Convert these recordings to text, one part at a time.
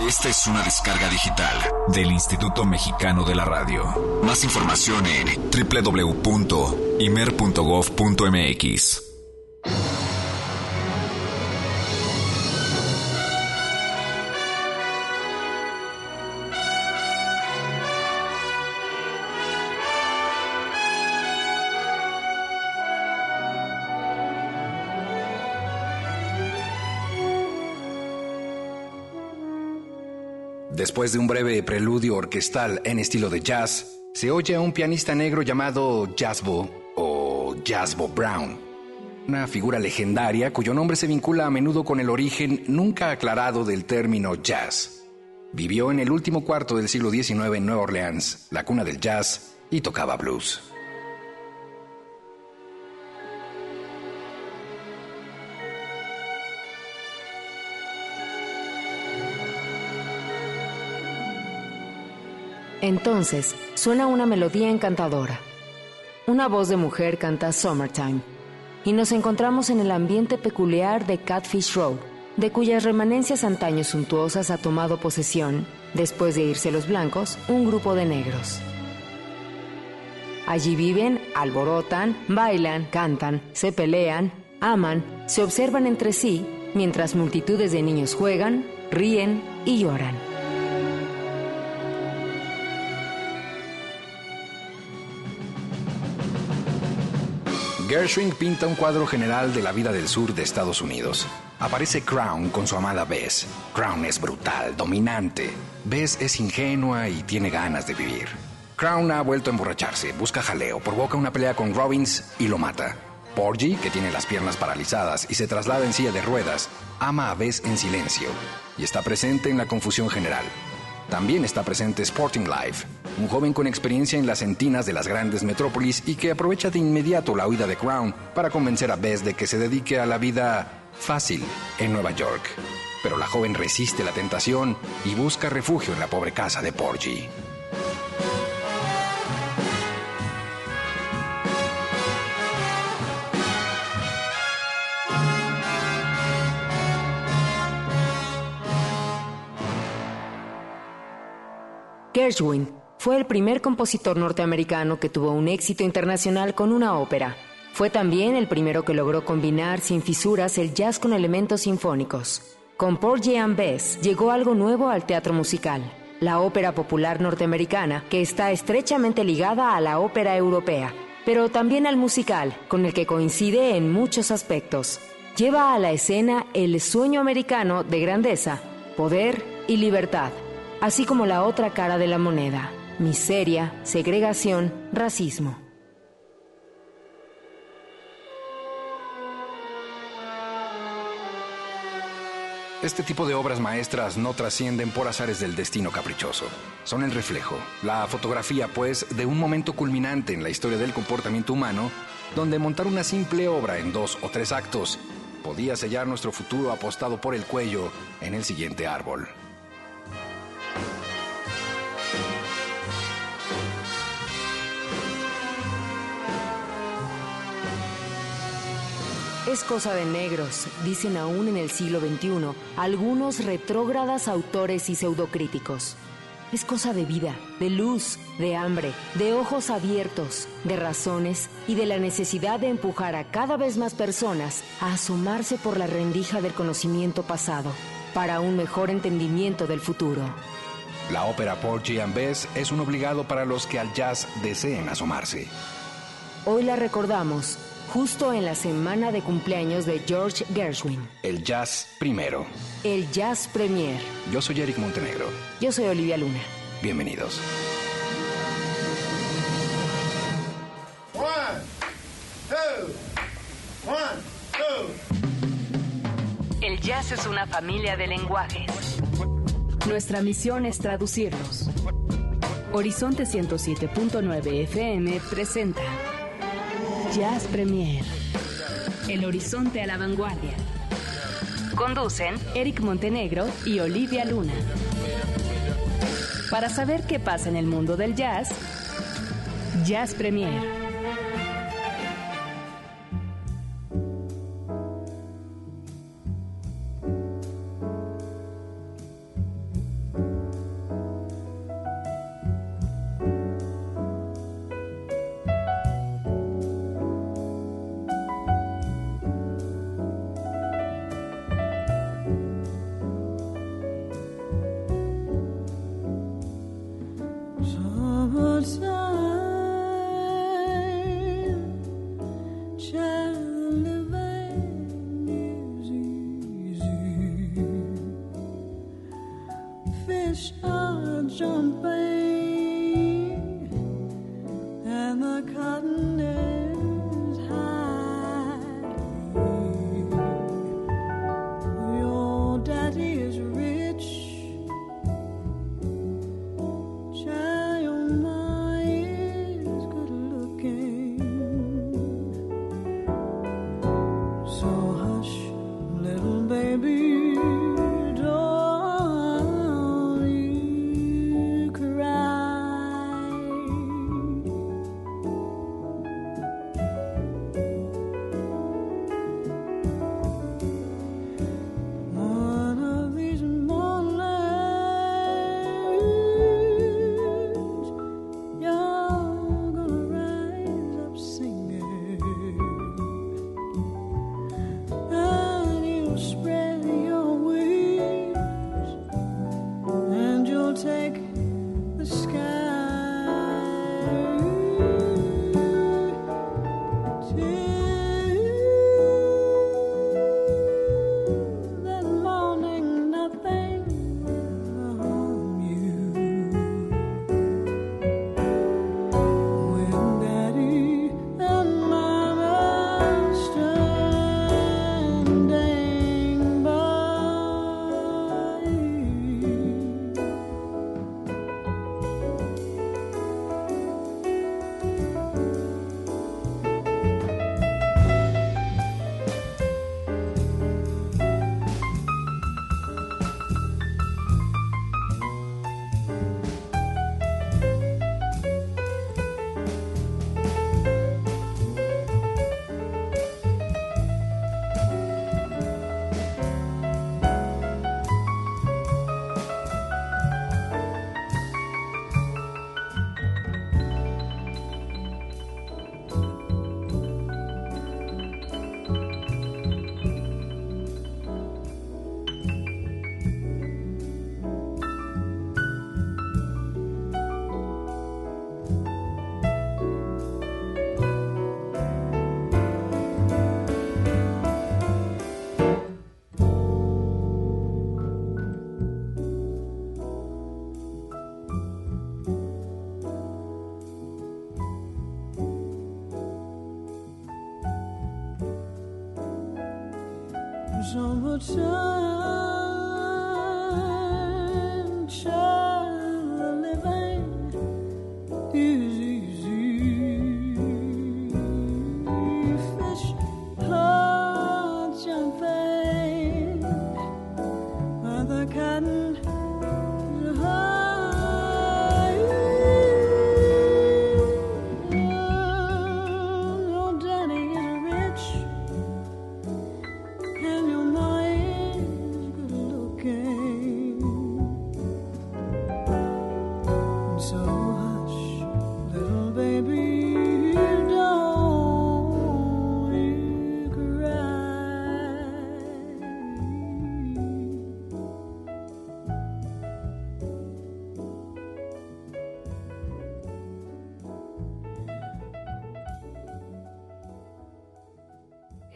Esta es una descarga digital del Instituto Mexicano de la Radio. Más información en www.imer.gov.mx. Después de un breve preludio orquestal en estilo de jazz, se oye a un pianista negro llamado Jazzbo o Jazzbo Brown, una figura legendaria cuyo nombre se vincula a menudo con el origen nunca aclarado del término jazz. Vivió en el último cuarto del siglo XIX en Nueva Orleans, la cuna del jazz, y tocaba blues. Entonces suena una melodía encantadora. Una voz de mujer canta Summertime y nos encontramos en el ambiente peculiar de Catfish Row, de cuyas remanencias antaños suntuosas ha tomado posesión, después de irse los blancos, un grupo de negros. Allí viven, alborotan, bailan, cantan, se pelean, aman, se observan entre sí, mientras multitudes de niños juegan, ríen y lloran. Gershwin pinta un cuadro general de la vida del sur de Estados Unidos. Aparece Crown con su amada Bess. Crown es brutal, dominante. Bess es ingenua y tiene ganas de vivir. Crown ha vuelto a emborracharse, busca jaleo, provoca una pelea con Robbins y lo mata. Porgy, que tiene las piernas paralizadas y se traslada en silla de ruedas, ama a Bess en silencio y está presente en la confusión general. También está presente Sporting Life, un joven con experiencia en las entinas de las grandes metrópolis y que aprovecha de inmediato la huida de Crown para convencer a Bess de que se dedique a la vida fácil en Nueva York. Pero la joven resiste la tentación y busca refugio en la pobre casa de Porgy. Gershwin fue el primer compositor norteamericano que tuvo un éxito internacional con una ópera. Fue también el primero que logró combinar sin fisuras el jazz con elementos sinfónicos. Con Porgy and Bess llegó algo nuevo al teatro musical, la ópera popular norteamericana, que está estrechamente ligada a la ópera europea, pero también al musical, con el que coincide en muchos aspectos. Lleva a la escena el sueño americano de grandeza, poder y libertad así como la otra cara de la moneda, miseria, segregación, racismo. Este tipo de obras maestras no trascienden por azares del destino caprichoso. Son el reflejo, la fotografía, pues, de un momento culminante en la historia del comportamiento humano, donde montar una simple obra en dos o tres actos podía sellar nuestro futuro apostado por el cuello en el siguiente árbol. Es cosa de negros, dicen aún en el siglo XXI algunos retrógradas autores y pseudocríticos. Es cosa de vida, de luz, de hambre, de ojos abiertos, de razones y de la necesidad de empujar a cada vez más personas a asomarse por la rendija del conocimiento pasado para un mejor entendimiento del futuro. La ópera Porgy and Bess es un obligado para los que al jazz deseen asomarse. Hoy la recordamos justo en la semana de cumpleaños de George Gershwin. El jazz primero. El jazz premier. Yo soy Eric Montenegro. Yo soy Olivia Luna. Bienvenidos. One, two, one, two. El jazz es una familia de lenguajes. Nuestra misión es traducirlos. Horizonte 107.9 FM presenta Jazz Premier. El horizonte a la vanguardia. Conducen Eric Montenegro y Olivia Luna. Para saber qué pasa en el mundo del jazz, Jazz Premier.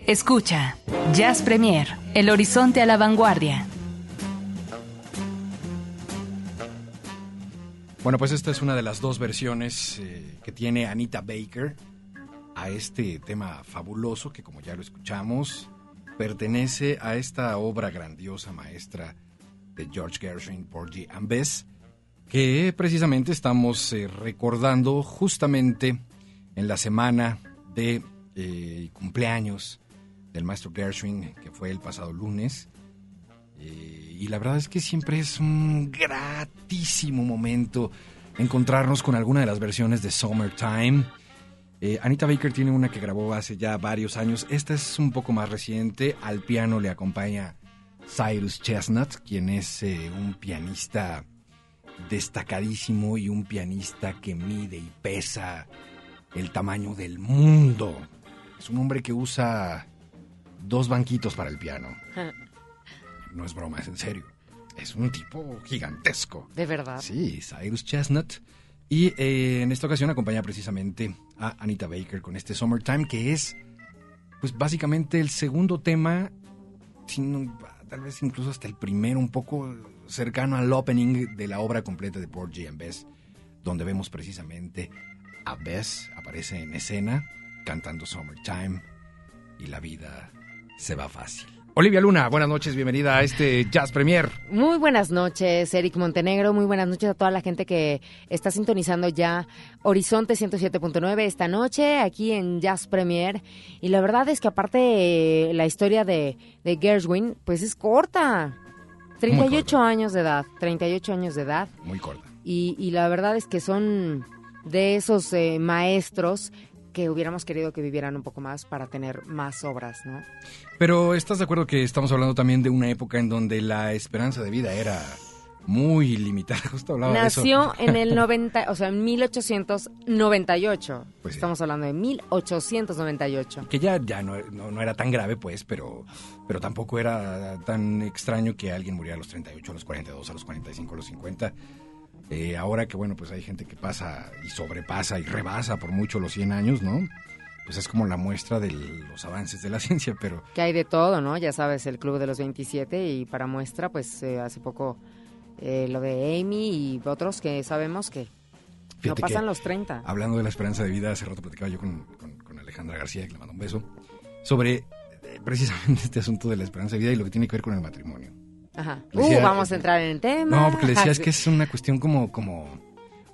Escucha, Jazz Premier, El Horizonte a la Vanguardia. Bueno, pues esta es una de las dos versiones eh, que tiene Anita Baker a este tema fabuloso que como ya lo escuchamos, pertenece a esta obra grandiosa maestra de George Gershwin, Porgy and Bess, que precisamente estamos eh, recordando justamente en la semana de eh, cumpleaños del maestro Gershwin, que fue el pasado lunes. Eh, y la verdad es que siempre es un gratísimo momento encontrarnos con alguna de las versiones de Summertime. Eh, Anita Baker tiene una que grabó hace ya varios años. Esta es un poco más reciente. Al piano le acompaña Cyrus Chestnut, quien es eh, un pianista destacadísimo y un pianista que mide y pesa el tamaño del mundo. Es un hombre que usa dos banquitos para el piano. No es broma, es en serio. Es un tipo gigantesco. ¿De verdad? Sí, Cyrus Chestnut. Y eh, en esta ocasión acompaña precisamente a Anita Baker con este Summertime, que es, pues básicamente el segundo tema, tal vez incluso hasta el primero, un poco cercano al opening de la obra completa de Porgy and Bess, donde vemos precisamente a Bess, aparece en escena, cantando Summertime, y la vida se va fácil. Olivia Luna, buenas noches, bienvenida a este Jazz Premier. Muy buenas noches, Eric Montenegro. Muy buenas noches a toda la gente que está sintonizando ya Horizonte 107.9 esta noche aquí en Jazz Premier. Y la verdad es que aparte eh, la historia de, de Gershwin, pues es corta. 38 corta. años de edad, 38 años de edad. Muy corta. Y, y la verdad es que son de esos eh, maestros que hubiéramos querido que vivieran un poco más para tener más obras, ¿no? Pero ¿estás de acuerdo que estamos hablando también de una época en donde la esperanza de vida era muy limitada? Justo hablaba de eso. Nació en el 90, o sea, en 1898. Pues sí. Estamos hablando de 1898. que ya, ya no, no, no era tan grave, pues, pero, pero tampoco era tan extraño que alguien muriera a los 38, a los 42, a los 45, a los 50. Eh, ahora que, bueno, pues hay gente que pasa y sobrepasa y rebasa por mucho los 100 años, ¿no? Pues es como la muestra de los avances de la ciencia, pero Que hay de todo, ¿no? Ya sabes, el Club de los 27 y para muestra, pues eh, hace poco eh, lo de Amy y otros que sabemos que no pasan que- los 30. hablando de la esperanza de vida, hace rato platicaba yo con, con- con Alejandra García, que le mando un beso, sobre eh, precisamente este asunto de la esperanza de vida y lo que tiene que ver con el matrimonio. Ajá. Decía- uh, vamos a entrar en el tema. No, porque le decía es que es una cuestión como, como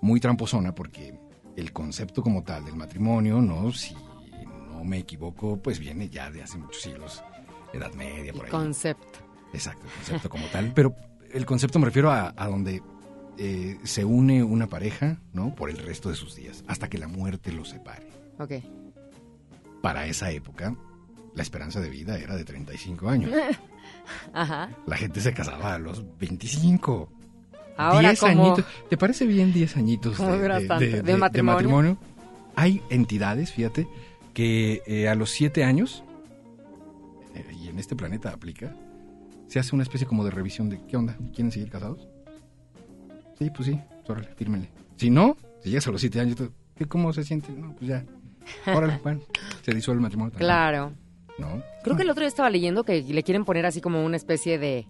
muy tramposona, porque el concepto como tal del matrimonio, ¿no? Si no me equivoco, pues viene ya de hace muchos siglos, Edad Media, por ahí. Concepto. Exacto, el concepto como tal. Pero el concepto me refiero a, a donde eh, se une una pareja, ¿no? Por el resto de sus días, hasta que la muerte los separe. Ok. Para esa época, la esperanza de vida era de 35 años. Ajá. La gente se casaba a los 25. Ahora 10 como... añitos. ¿Te parece bien 10 añitos ¿Cómo de, matrimonio? Hay entidades, fíjate, que eh, a los 7 años, eh, y en este planeta aplica, se hace una especie como de revisión de ¿qué onda? ¿Quieren seguir casados? Sí, pues sí, órale, fírmenle. Si no, si llegas a los 7 años, tú, ¿qué, ¿cómo se siente? No, pues ya. Órale, bueno, se disuelve el matrimonio. también, Claro. ¿No? Creo que el otro día estaba leyendo que le quieren poner así como una especie de,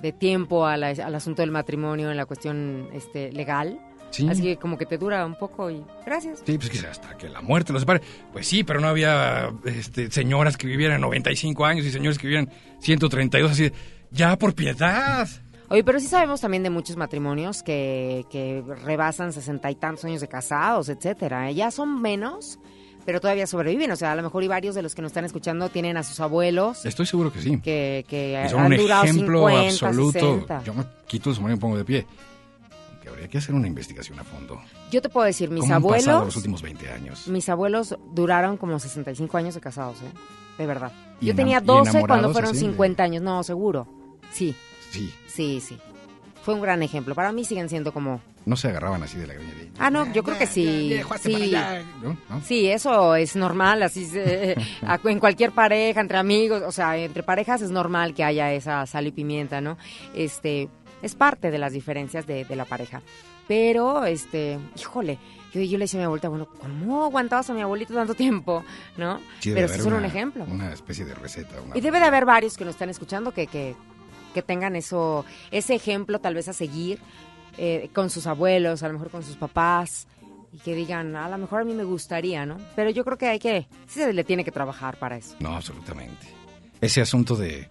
de tiempo a la- al asunto del matrimonio en la cuestión este, legal. Sí. Así que como que te dura un poco y gracias. Sí, pues que hasta que la muerte los separe. Pues sí, pero no había este, señoras que vivieran 95 años y señores que vivieran 132, así de, ya por piedad. Oye, pero sí sabemos también de muchos matrimonios que, que rebasan sesenta y tantos años de casados, etcétera. Ya son menos, pero todavía sobreviven. O sea, a lo mejor y varios de los que nos están escuchando tienen a sus abuelos Estoy seguro que sí. que, que Y son han un durado ejemplo 50, absoluto. 60. Yo me quito el sombrero y me pongo de pie. Aunque habría que hacer una investigación a fondo. Yo te puedo decir, mis ¿Cómo han pasado los abuelos, últimos 20 años? mis abuelos duraron como 65 años de casados, ¿eh? De verdad. ¿Y Yo tenía y 12 cuando fueron así? 50 años. No, seguro. Sí, Sí, sí, sí. Fue un gran ejemplo. Para mí siguen siendo como... no se agarraban así de la greña. de, Ah, no, yo creo que sí. "Ya, hazte para Sí, allá", ¿no? ¿No? sí, eso es normal. Así se- en cualquier pareja, entre amigos, o sea, entre parejas es normal que haya esa sal y pimienta, ¿no? Este, es parte de las diferencias de, de la pareja. Pero, este, híjole, yo, yo le decía a mi abuelita, bueno, ¿cómo aguantabas a mi abuelito tanto tiempo? ¿No? Sí, Pero haber son un ejemplo. Una especie de receta. una- Y debe de haber varios que nos están escuchando que, que, que tengan eso, ese ejemplo tal vez a seguir eh, con sus abuelos, a lo mejor con sus papás, y que digan, a lo mejor a mí me gustaría, ¿no? Pero yo creo que hay que, sí se le tiene que trabajar para eso. No, absolutamente. Ese asunto de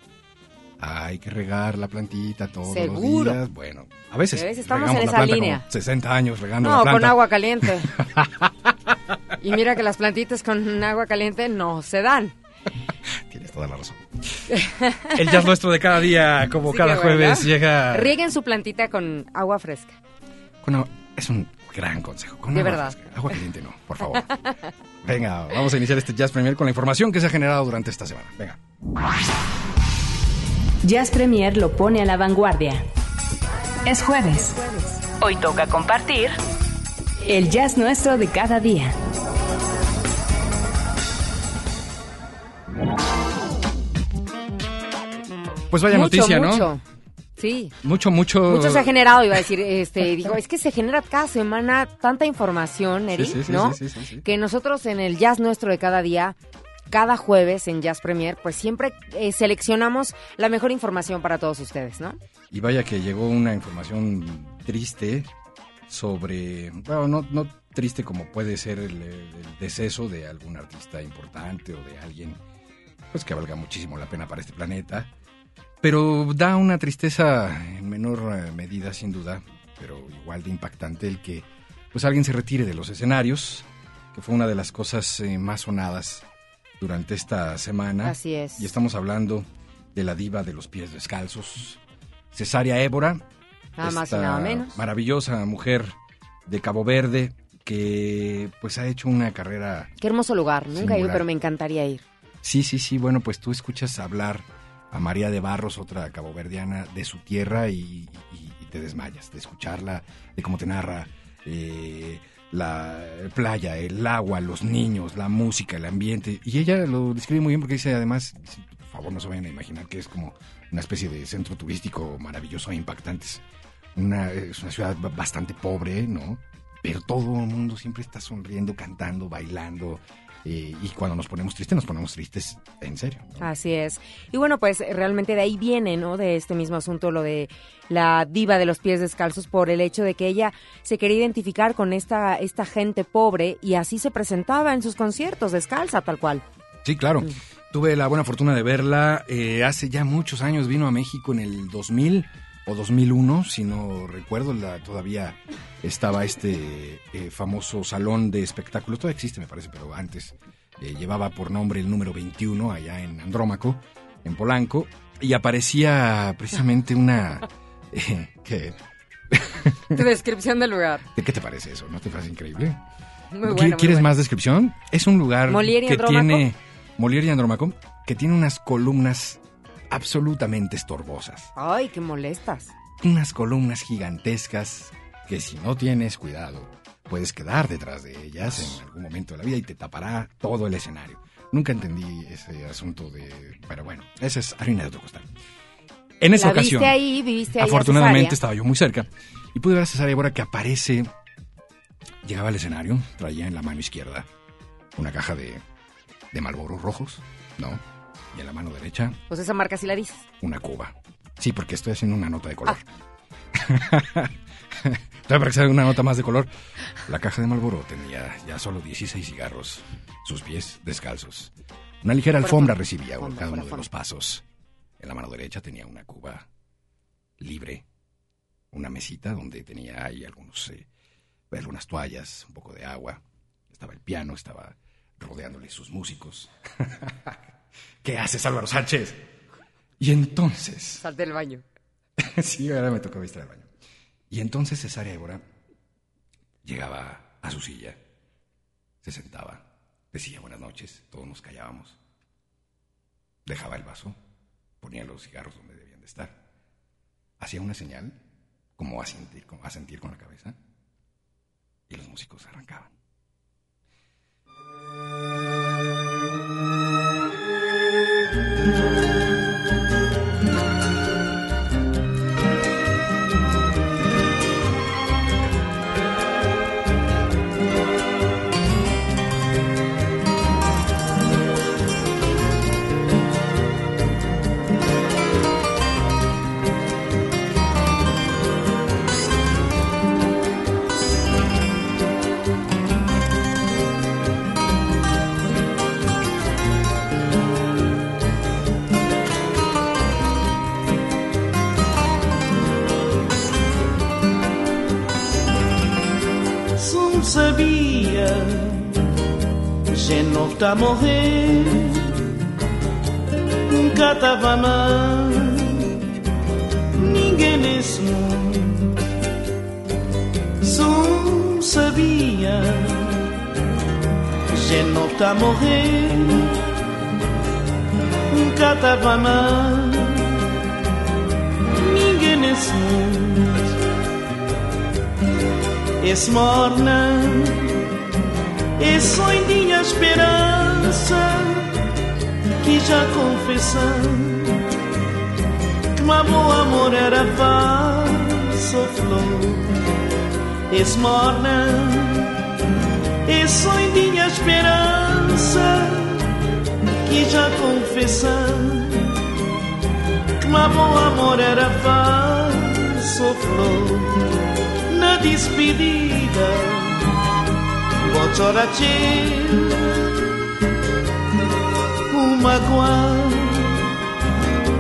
hay que regar la plantita todos Seguro. los días. Bueno, a veces, A veces estamos en esa línea. como 60 años regando la No, con agua caliente. y mira que las plantitas con agua caliente no se dan. Tienes toda la razón. El jazz nuestro de cada día, como Sí cada bueno. jueves, llega Rieguen su plantita con agua fresca. agua- Es un gran consejo. Con De agua verdad. fresca. Agua caliente no, por favor. Venga, vamos a iniciar este Jazz Premier con la información que se ha generado durante esta semana. Venga. Jazz Premier lo pone a la vanguardia. Es jueves. Hoy toca compartir el jazz nuestro de cada día. Pues vaya mucho, noticia, ¿no? mucho. Sí. Mucho, mucho. Mucho se ha generado, iba a decir, este, digo, es que se genera cada semana tanta información, Eric, sí, sí, ¿no? sí, sí, sí, sí. Que nosotros en el jazz nuestro de cada día cada jueves en Jazz Premier, pues siempre eh, seleccionamos la mejor información para todos ustedes, ¿no? Y vaya que llegó una información triste sobre, bueno, no, no triste como puede ser el, el deceso de algún artista importante o de alguien pues que valga muchísimo la pena para este planeta, pero da una tristeza en menor eh, medida sin duda, pero igual de impactante el que pues alguien se retire de los escenarios, que fue una de las cosas eh, más sonadas durante esta semana. Así es. Y estamos hablando de la diva de los pies descalzos, Cesárea Évora. Nada más y nada menos. Maravillosa mujer de Cabo Verde que pues ha hecho una carrera. Qué hermoso lugar, nunca he ido, pero me encantaría ir. Sí, sí, sí, bueno, pues tú escuchas hablar a María de Barros, otra caboverdiana, de su tierra y, te desmayas de escucharla, de cómo te narra eh, la playa, el agua, los niños, la música, el ambiente. Y ella lo describe muy bien porque dice además, por favor no se vayan a imaginar que es como una especie de centro turístico maravilloso e impactante. Una, es una ciudad bastante pobre, ¿no? Pero todo el mundo siempre está sonriendo, cantando, bailando, y cuando nos ponemos tristes, nos ponemos tristes en serio. Así es. Y bueno, pues realmente de ahí viene, ¿no? De este mismo asunto, lo de la diva de los pies descalzos, por el hecho de que ella se quería identificar con esta, esta gente pobre y así se presentaba en sus conciertos, descalza, tal cual. Sí, claro. Mm. Tuve la buena fortuna de verla eh, hace ya muchos años, vino a México en el 2000 o 2001, si no recuerdo, la, todavía estaba este eh, famoso salón de espectáculos, todavía existe me parece, pero antes eh, llevaba por nombre el número 21 allá en Andrómaco, en Polanco, y aparecía precisamente una... Eh, que, tu descripción del lugar. ¿De qué te parece eso? ¿No te parece increíble? Muy bueno, ¿Quieres más descripción? Es un lugar que tiene... Molière y Andrómaco, que tiene unas columnas absolutamente estorbosas. Ay, qué molestas. Unas columnas gigantescas que si no tienes cuidado, puedes quedar detrás de ellas en algún momento de la vida y te tapará todo el escenario. Nunca entendí ese asunto de... Pero bueno, esa es harina de otro costal. En esa ocasión, viste ahí, viviste ahí afortunadamente estaba yo muy cerca y pude ver a Cesárea Bora que aparece, llegaba al escenario, traía en la mano izquierda una caja de, de malboros rojos, ¿no? Y en la mano derecha. Pues esa marca sí la dices. Una cuba. Sí, porque estoy haciendo una nota de color. Ah. para que sea una nota más de color. La caja de Marlboro tenía ya solo 16 cigarros, sus pies descalzos. Una ligera alfombra recibía cada uno de los pasos. En la mano derecha tenía una cuba libre, una mesita donde tenía ahí algunos, eh, algunas toallas, un poco de agua. Estaba el piano, estaba rodeándole sus músicos. ¿Qué haces, Álvaro Sánchez? Y entonces... Salte del baño. sí, ahora me tocó estar el baño. Y entonces Cesárea Évora llegaba a su silla, se sentaba, decía buenas noches, todos nos callábamos, dejaba el vaso, ponía los cigarros donde debían de estar, hacía una señal, como a sentir, como a sentir con la cabeza, y los músicos arrancaban. Tá a morrer Nunca tava mal. Ninguém nesse mundo Só sabia Já não tá morrer Nunca tava mal. Ninguém nesse mundo Esse morna e sonhinha esperança que já confessando que meu amor era falso flor. Esmorna e sonhinha esperança que já confessando que meu bom amor era falso flor. Na despedida bocoraci un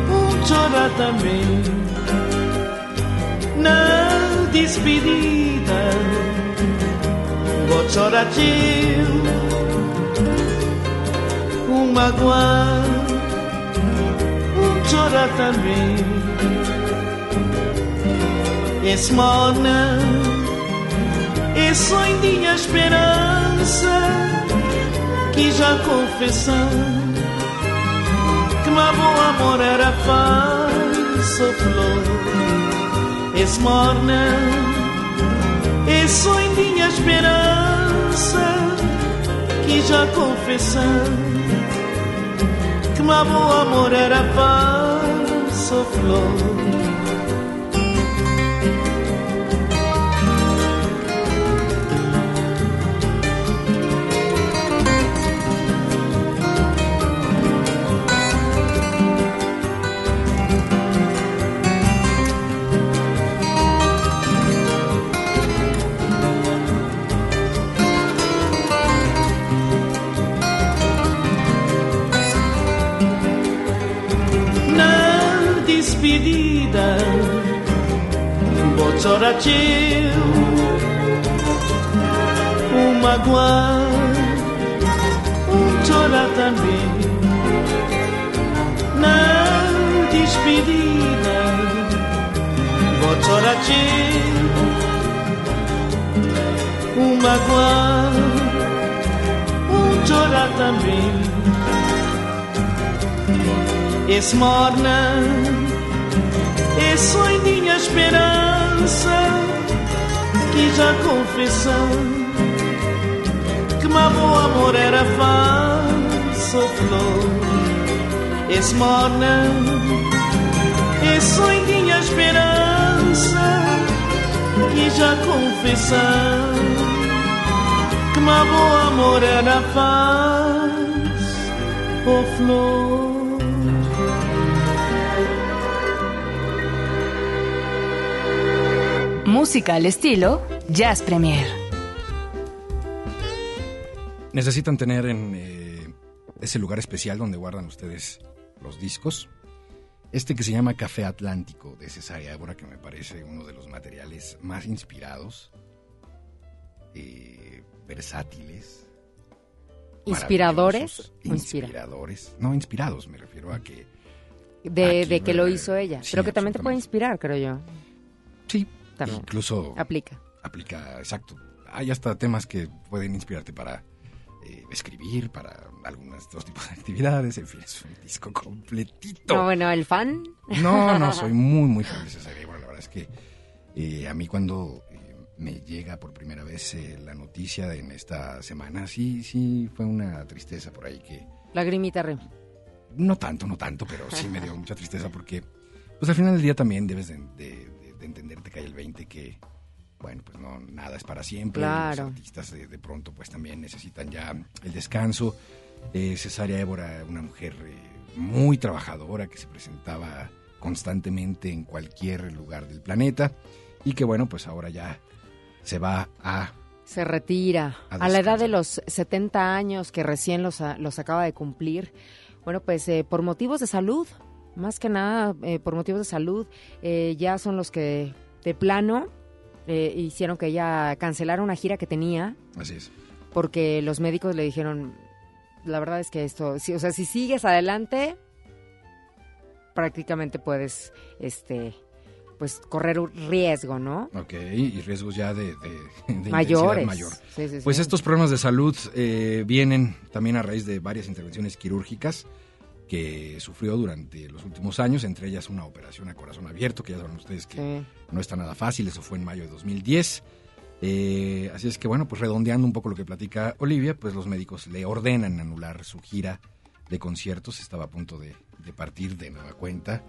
um chora também. Na despedida bocoraci un um chora também. Es morna esse sonho de esperança que já confessou que meu amor era falso flor. Esse morna, esse sonho de esperança que já confessou que meu amor era falso flor. Bocoratil Um magoar Um chorar também Na despedida Bocoratil Um magoar Um chorar também esse morna esse sonho esperança que já confessou que meu amor era falso flor. Esse morna esse sonho esperança que já confessou que meu amor era falso flor Música al estilo Jazz Premier. Necesitan tener en eh, ese lugar especial donde guardan ustedes los discos. Este que se llama Café Atlántico de Cesárea Évora, que me parece uno de los materiales más inspirados, eh, versátiles. ¿Inspiradores? Inspiradores. No, inspirados, me refiero a que... De, que lo hizo ella. pero que también te puede inspirar, creo yo. Sí, Incluso aplica. Aplica, exacto. Hay hasta temas que pueden inspirarte para eh, escribir, para algunos otros tipos de actividades, en fin, es un disco completito. No, bueno, ¿el fan? No, no, soy muy, muy fan de esa serie. Bueno, la verdad es que eh, a mí cuando eh, me llega por primera vez la noticia en esta semana, sí, sí, fue una tristeza por ahí que... Lagrimita, Rem. No tanto, no tanto, pero sí me dio mucha tristeza porque, pues al final del día también debes de entenderte que hay el 20 que, bueno, pues no, nada es para siempre. Los artistas de, pronto pues también necesitan ya el descanso. Eh, Cesárea Évora, una mujer eh, muy trabajadora que se presentaba constantemente en cualquier lugar del planeta y que bueno, pues ahora ya se va a... Se retira a, la edad de los 70 años que recién los, los acaba de cumplir. Bueno, pues eh, por motivos de salud, más que nada eh, por motivos de salud, eh, ya son los que de plano eh, hicieron que ella cancelara una gira que tenía. Así es. Porque los médicos le dijeron, la verdad es que esto, o sea, si sigues adelante, prácticamente puedes, este, pues correr un riesgo, ¿no? Ok, y riesgos ya de, mayores. mayor. pues estos problemas de salud vienen también a raíz de varias intervenciones quirúrgicas que sufrió durante los últimos años, entre ellas una operación a corazón abierto, que ya saben ustedes que no está nada fácil, eso fue en mayo de 2010. Eh, así es que bueno, pues redondeando un poco lo que platica Olivia, pues los médicos le ordenan anular su gira de conciertos, estaba a punto de, partir de nueva cuenta,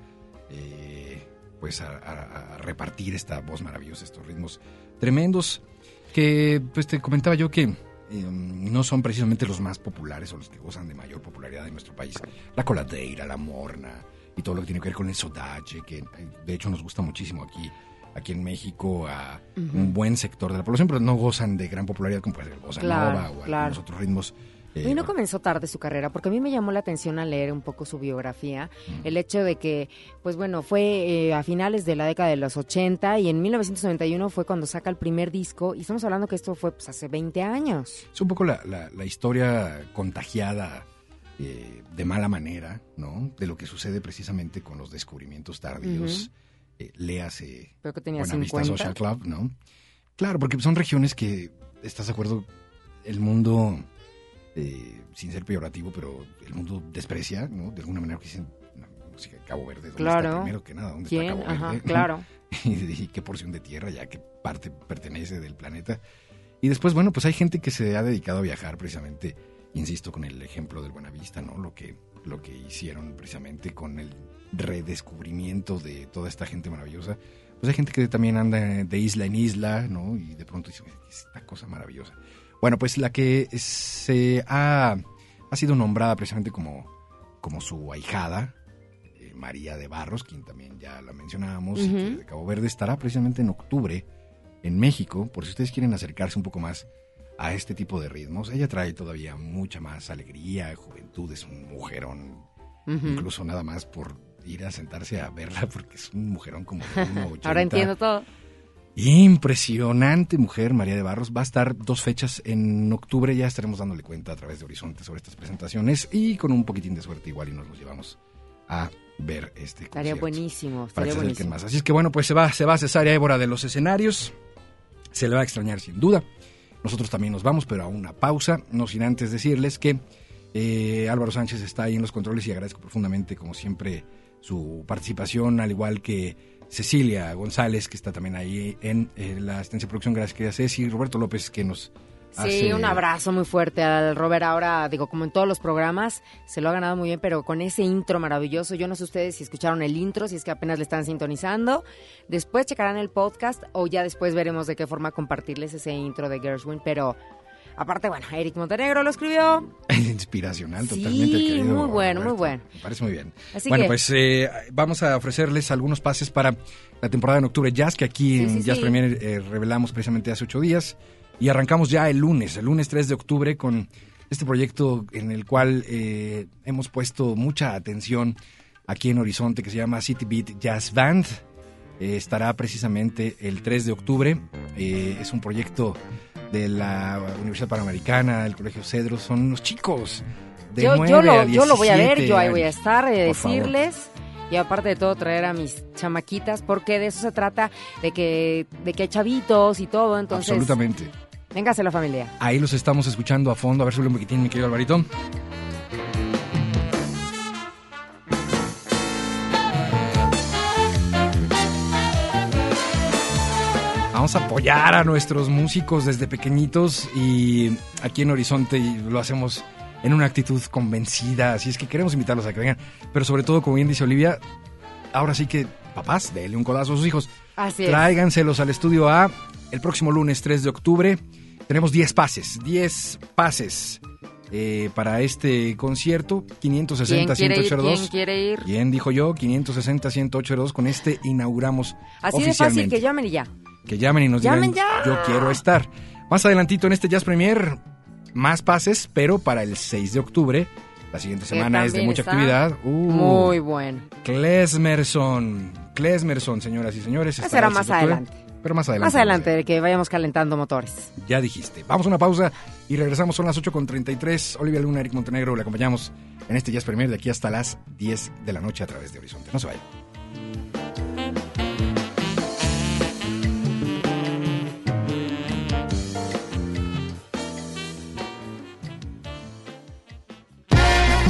eh, pues a, repartir esta voz maravillosa, estos ritmos tremendos, que pues te comentaba yo que eh, no son precisamente los más populares o los que gozan de mayor popularidad en nuestro país. La coladeira, la morna y todo lo que tiene que ver con el sodache, que eh, de hecho nos gusta muchísimo aquí aquí en México a un buen sector de la población, pero no gozan de gran popularidad como puede ser el bossa Claro, nova o claro. algunos otros ritmos. Eh, Y no comenzó tarde su carrera, porque a mí me llamó la atención al leer un poco su biografía, el hecho de que, pues bueno, fue eh, a finales de la década de los 80 y en 1991 fue cuando saca el primer disco, y estamos hablando que esto fue pues, hace 20 años. Es un poco la, la- la historia contagiada eh, de mala manera, ¿no? De lo que sucede precisamente con los descubrimientos tardíos. Eh, léase Creo que tenía Buenavista 50. Social Club, ¿no? Claro, porque son regiones que, ¿estás de acuerdo? El mundo, eh, sin ser peyorativo, pero el mundo desprecia, ¿no? De alguna manera que dicen, no, música de Cabo Verde, ¿dónde Claro. está primero que nada? ¿Dónde ¿Quién? está Cabo Ajá, Verde? claro. y, y qué porción de tierra, ya qué parte pertenece del planeta. Y después, bueno, pues hay gente que se ha dedicado a viajar precisamente, insisto, con el ejemplo del Buenavista, ¿no? Lo que, lo que hicieron precisamente con el redescubrimiento de toda esta gente maravillosa. Pues hay gente que también anda de isla en isla, ¿no? Y de pronto dice, esta cosa maravillosa. Bueno, pues la que se ha, ha sido nombrada precisamente como, como su ahijada, eh, María de Barros, quien también ya la mencionábamos, y que de Cabo Verde estará precisamente en octubre en México, por si ustedes quieren acercarse un poco más a este tipo de ritmos. Ella trae todavía mucha más alegría, juventud, es un mujerón, incluso nada más por ir a sentarse a verla, porque es un mujerón como de 1,80. Ahora entiendo todo. Impresionante mujer, María de Barros. Va a estar dos fechas en octubre. Ya estaremos dándole cuenta a través de Horizonte sobre estas presentaciones. Y con un poquitín de suerte, igual y nos los llevamos a ver este Estaría concierto. buenísimo, Para estaría que se acerquen buenísimo. más. Así es que bueno, pues se va, se va Cesárea Évora de los escenarios. Se le va a extrañar sin duda. Nosotros también nos vamos, pero a una pausa. No sin antes decirles que eh, Álvaro Sánchez está ahí en los controles y agradezco profundamente, como siempre, su participación, al igual que Cecilia González, que está también ahí en eh, la asistencia de producción. Gracias, querida Ceci. Y Roberto López, que nos Sí, un abrazo muy fuerte al Robert. Ahora, digo, como en todos los programas, se lo ha ganado muy bien, pero con ese intro maravilloso. Yo no sé ustedes si escucharon el intro, si es que apenas le están sintonizando. Después checarán el podcast o ya después veremos de qué forma compartirles ese intro de Gershwin. Pero aparte, bueno, Eric Montenegro lo escribió. Inspiracional, Sí, totalmente. el querido muy bueno, muy Roberto. bueno. Me parece muy bien. Así bueno, que- pues eh, vamos a ofrecerles algunos pases para la temporada en octubre Jazz, que aquí Sí, en sí, Jazz. Premier eh, revelamos precisamente hace ocho días. Y arrancamos ya el lunes, el lunes 3 de octubre, con este proyecto en el cual eh, hemos puesto mucha atención aquí en Horizonte, que se llama City Beat Jazz Band. Eh, estará precisamente el 3 de octubre. Eh, es un proyecto de la Universidad Panamericana, del Colegio Cedros. Son unos chicos de Yo, 9 yo, lo, a yo lo voy a ver, 17 yo ahí voy a estar, eh, favor. decirles. Y aparte de todo, traer a mis chamaquitas, porque de eso se trata, de que, de que hay chavitos y todo. Entonces, Absolutamente. véngase la familia. Ahí los estamos escuchando a fondo. A ver, sube un poquitín, mi querido Alvarito. Vamos a apoyar a nuestros músicos desde pequeñitos y aquí en Horizonte lo hacemos en una actitud convencida. Así es que queremos invitarlos a que vengan. Pero sobre todo, como bien dice Olivia, ahora sí que papás, denle un codazo a sus hijos. Así es. Tráiganselos al estudio A el próximo lunes 3 de octubre. Tenemos 10 pases, 10 pases eh, para este concierto. 560 ¿Quién quiere ir? 182 ¿Quién quiere ir? Bien, dijo yo, 560 182 Con este inauguramos Así de fácil que llamen y ya. Que llamen y nos ¡Llamen digan, ya! yo quiero estar. Más adelantito en este Jazz Premier, más pases, pero para el 6 de octubre. La siguiente semana es de mucha actividad. Uh, Muy bueno. Klesmerson. Klesmerson, señoras y señores. Estará será más 6 de octubre. adelante. Pero más adelante. Más adelante, que vayamos calentando motores. Ya dijiste. Vamos a una pausa y regresamos. Son las 8.33. Olivia Luna, Eric Montenegro, le acompañamos en este Jazz Premier de aquí hasta las 10 de la noche a través de Horizonte. No se vayan.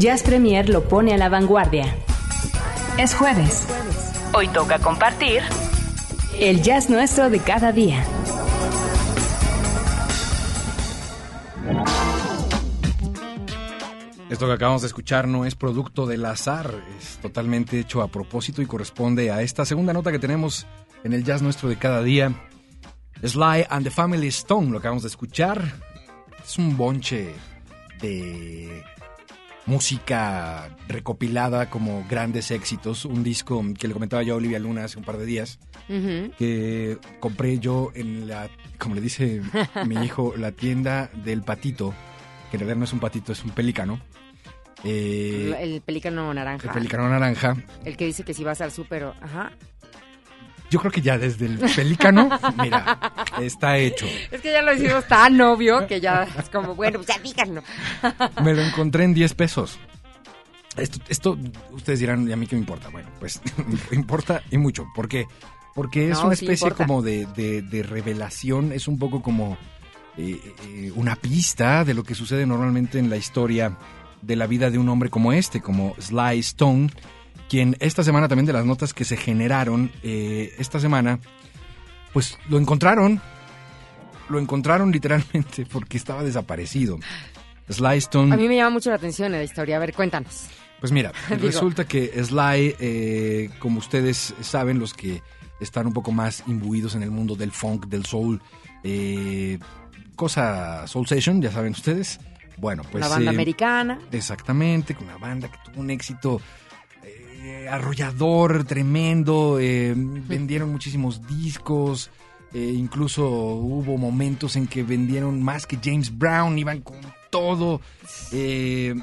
Jazz Premier lo pone a la vanguardia. Es jueves. Hoy toca compartir el jazz nuestro de cada día. Esto que acabamos de escuchar no es producto del azar, es totalmente hecho a propósito y corresponde a esta segunda nota que tenemos en el jazz nuestro de cada día. Sly and the Family Stone, lo acabamos de escuchar. Es un bonche de música recopilada como grandes éxitos. Un disco que le comentaba yo a Olivia Luna hace un par de días, que compré yo en la, como le dice mi hijo, la tienda del patito, que en realidad no es un patito, es un pelícano. Eh, el pelícano naranja. el pelícano naranja. El que dice que si vas al súper, ajá. Yo creo que ya desde el pelícano, mira, está hecho. Es que ya lo hicimos tan obvio que ya es como, bueno, pues ya díganlo. Me lo encontré en 10 pesos. Esto, esto, ustedes dirán, ¿y a mí qué me importa? Bueno, pues importa y mucho. ¿Por qué? Porque es No, una especie como de, de- de revelación, es un poco como eh, eh, una pista de lo que sucede normalmente en la historia de la vida de un hombre como este, como Sly Stone, quien esta semana también de las notas que se generaron eh, esta semana, pues lo encontraron, lo encontraron literalmente porque estaba desaparecido. Sly Stone A mí me llama mucho la atención la historia. A ver, cuéntanos. pues mira, Digo. resulta que Sly, eh, como ustedes saben, los que están un poco más imbuidos en el mundo del funk, del soul, eh, cosa Soul Session, ya saben ustedes. Bueno, pues... la banda eh, americana. Exactamente, con una banda que tuvo un éxito eh, arrollador, tremendo, eh, vendieron muchísimos discos, eh, incluso hubo momentos en que vendieron más que James Brown, iban con todo. eh,